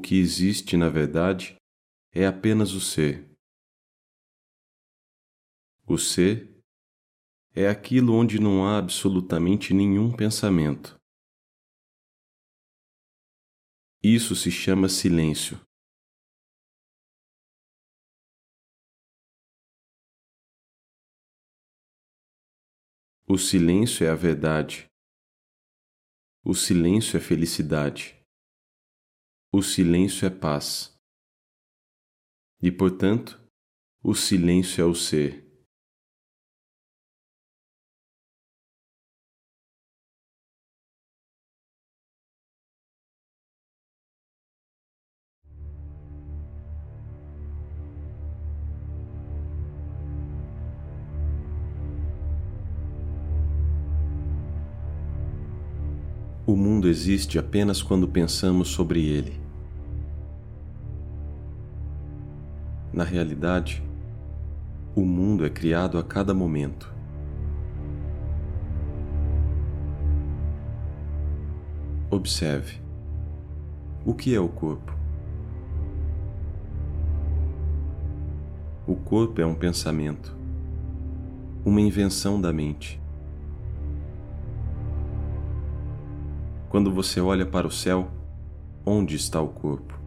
o que existe na verdade é apenas o ser. O ser é aquilo onde não há absolutamente nenhum pensamento. Isso se chama silêncio. O silêncio é a verdade. O silêncio é felicidade. O silêncio é paz. E, portanto, o silêncio é o ser. O mundo existe apenas quando pensamos sobre ele. Na realidade, o mundo é criado a cada momento. Observe. O que é o corpo? O corpo é um pensamento, uma invenção da mente. Quando você olha para o céu, onde está o corpo?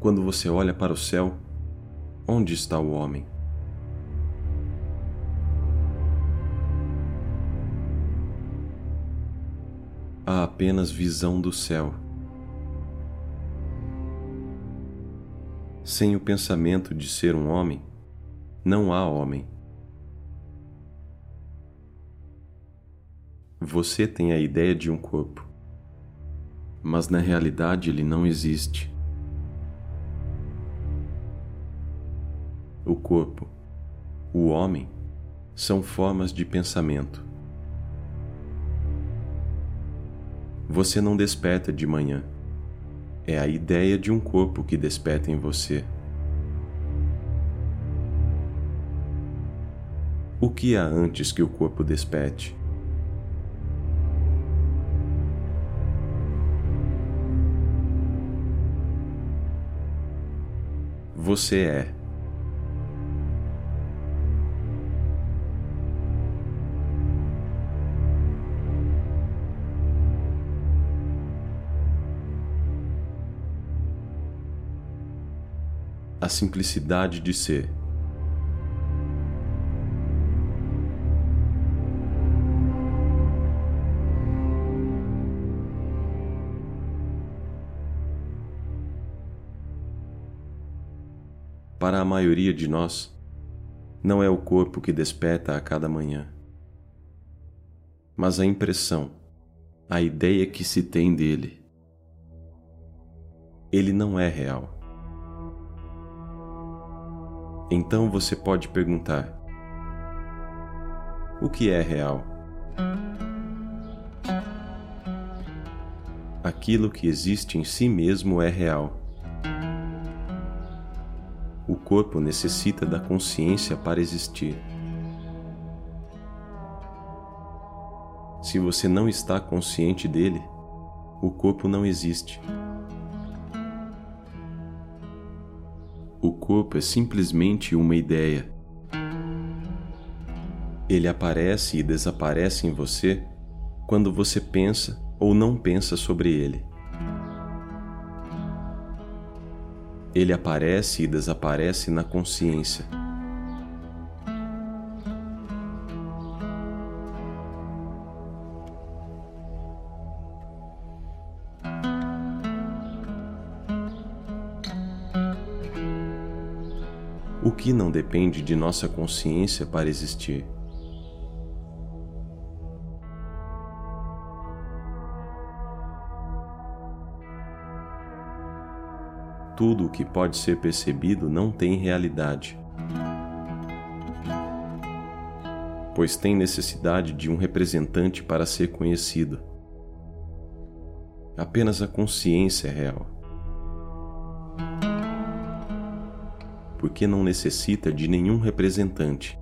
Quando você olha para o céu, onde está o homem? Há apenas visão do céu. Sem o pensamento de ser um homem, não há homem. Você tem a ideia de um corpo, mas na realidade ele não existe. O corpo, o homem, são formas de pensamento. Você não desperta de manhã. É a ideia de um corpo que desperta em você. O que há antes que o corpo desperte? Você é. A simplicidade de ser. Para a maioria de nós, não é o corpo que desperta a cada manhã, mas a impressão, a ideia que se tem dele. Ele não é real. Então você pode perguntar: o que é real? Aquilo que existe em si mesmo é real o corpo necessita da consciência para existir. Se você não está consciente dele, o corpo não existe. O corpo é simplesmente uma ideia. Ele aparece e desaparece em você quando você pensa ou não pensa sobre ele. Ele aparece e desaparece na consciência. O que não depende de nossa consciência para existir? Tudo o que pode ser percebido não tem realidade, pois tem necessidade de um representante para ser conhecido. Apenas a consciência é real. Porque não necessita de nenhum representante.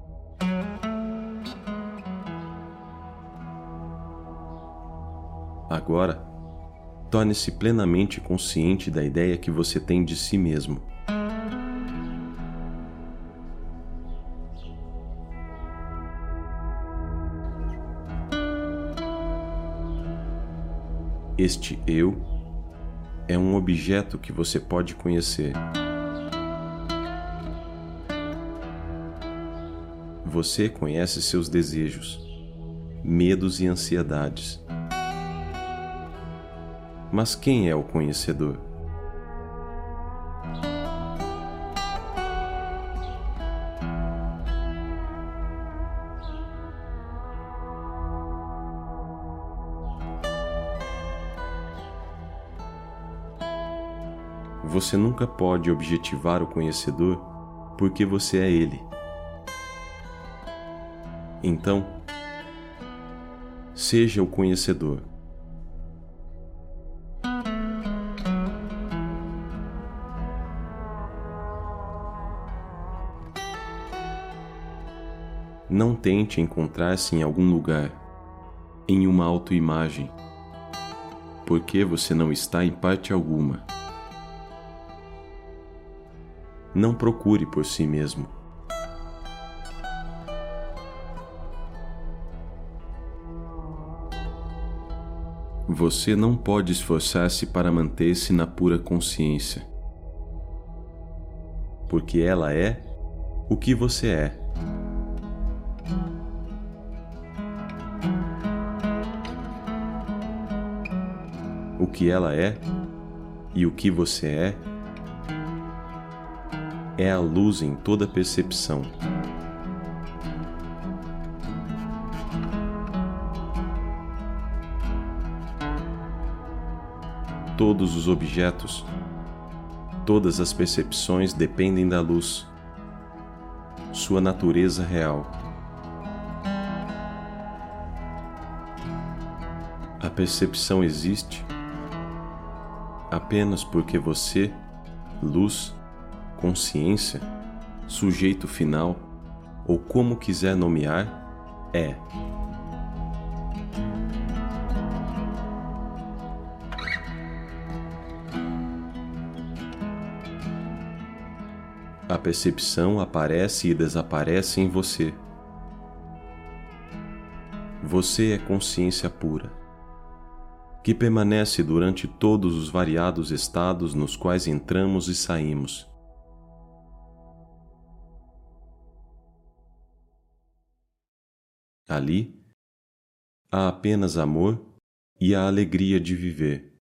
Agora, torne-se plenamente consciente da ideia que você tem de si mesmo. Este eu é um objeto que você pode conhecer. Você conhece seus desejos, medos e ansiedades. Mas quem é o conhecedor? Você nunca pode objetivar o conhecedor porque você é ele. Então, seja o conhecedor. Não tente encontrar-se em algum lugar, em uma autoimagem, porque você não está em parte alguma. Não procure por si mesmo. Você não pode esforçar-se para manter-se na pura consciência, porque ela é o que você é. Que ela é e o que você é é a luz em toda percepção. Todos os objetos, todas as percepções dependem da luz, sua natureza real. A percepção existe apenas porque você, luz, consciência, sujeito final ou como quiser nomear, é. A percepção aparece e desaparece em você. Você é consciência pura, que permanece durante todos os variados estados nos quais entramos e saímos Ali há apenas amor e a alegria de viver.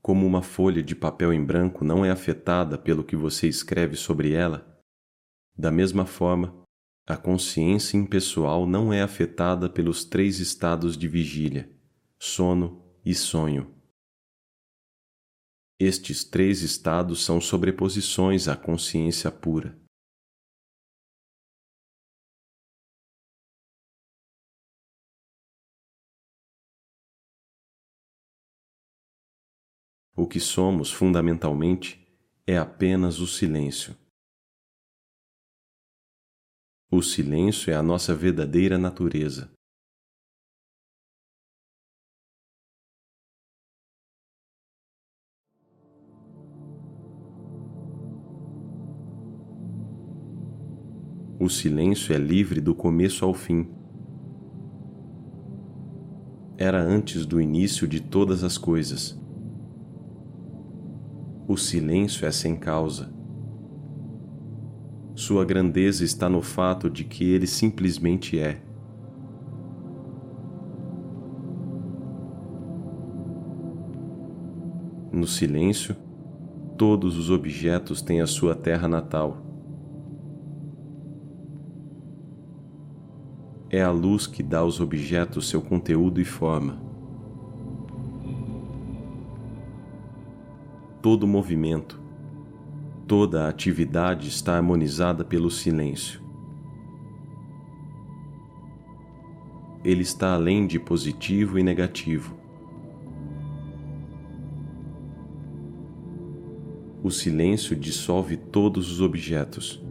Como uma folha de papel em branco não é afetada pelo que você escreve sobre ela, da mesma forma, a consciência impessoal não é afetada pelos três estados de vigília, sono e sonho. Estes três estados são sobreposições à consciência pura. O que somos fundamentalmente é apenas o silêncio. O silêncio é a nossa verdadeira natureza. O silêncio é livre do começo ao fim. Era antes do início de todas as coisas. O silêncio é sem causa. Sua grandeza está no fato de que ele simplesmente é. No silêncio, todos os objetos têm a sua terra natal. é a luz que dá aos objetos seu conteúdo e forma. Todo movimento, toda atividade está harmonizada pelo silêncio. Ele está além de positivo e negativo. O silêncio dissolve todos os objetos.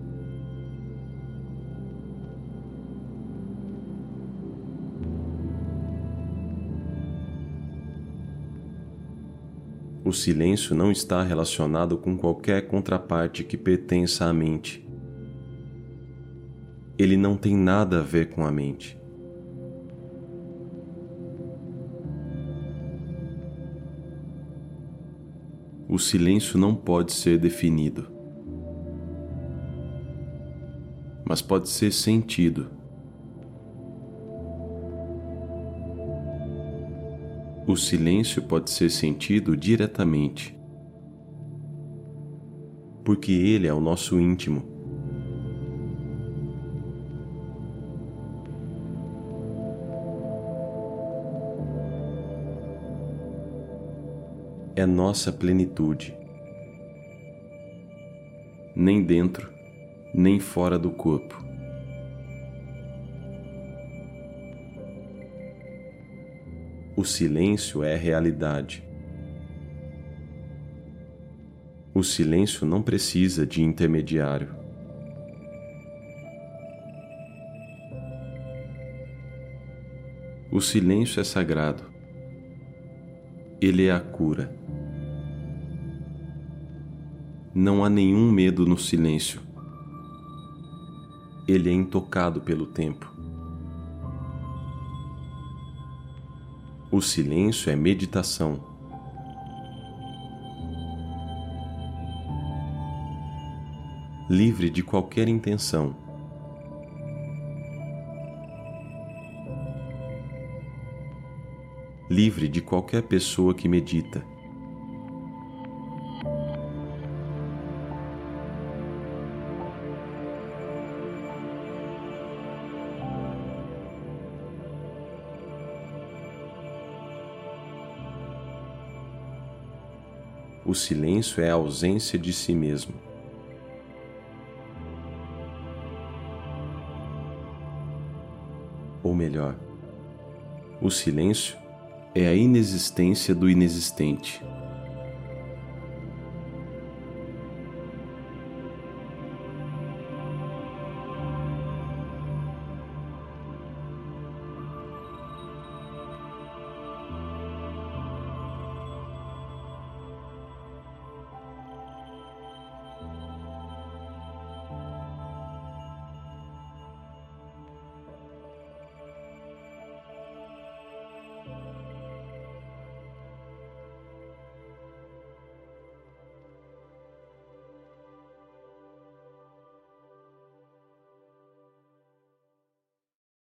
O silêncio não está relacionado com qualquer contraparte que pertença à mente. Ele não tem nada a ver com a mente. O silêncio não pode ser definido, mas pode ser sentido. O silêncio pode ser sentido diretamente, porque ele é o nosso íntimo. É nossa plenitude, nem dentro, nem fora do corpo. O silêncio é realidade. O silêncio não precisa de intermediário. O silêncio é sagrado. Ele é a cura. Não há nenhum medo no silêncio. Ele é intocado pelo tempo. O silêncio é meditação. Livre de qualquer intenção. Livre de qualquer pessoa que medita. O silêncio é a ausência de si mesmo. Ou melhor, o silêncio é a inexistência do inexistente.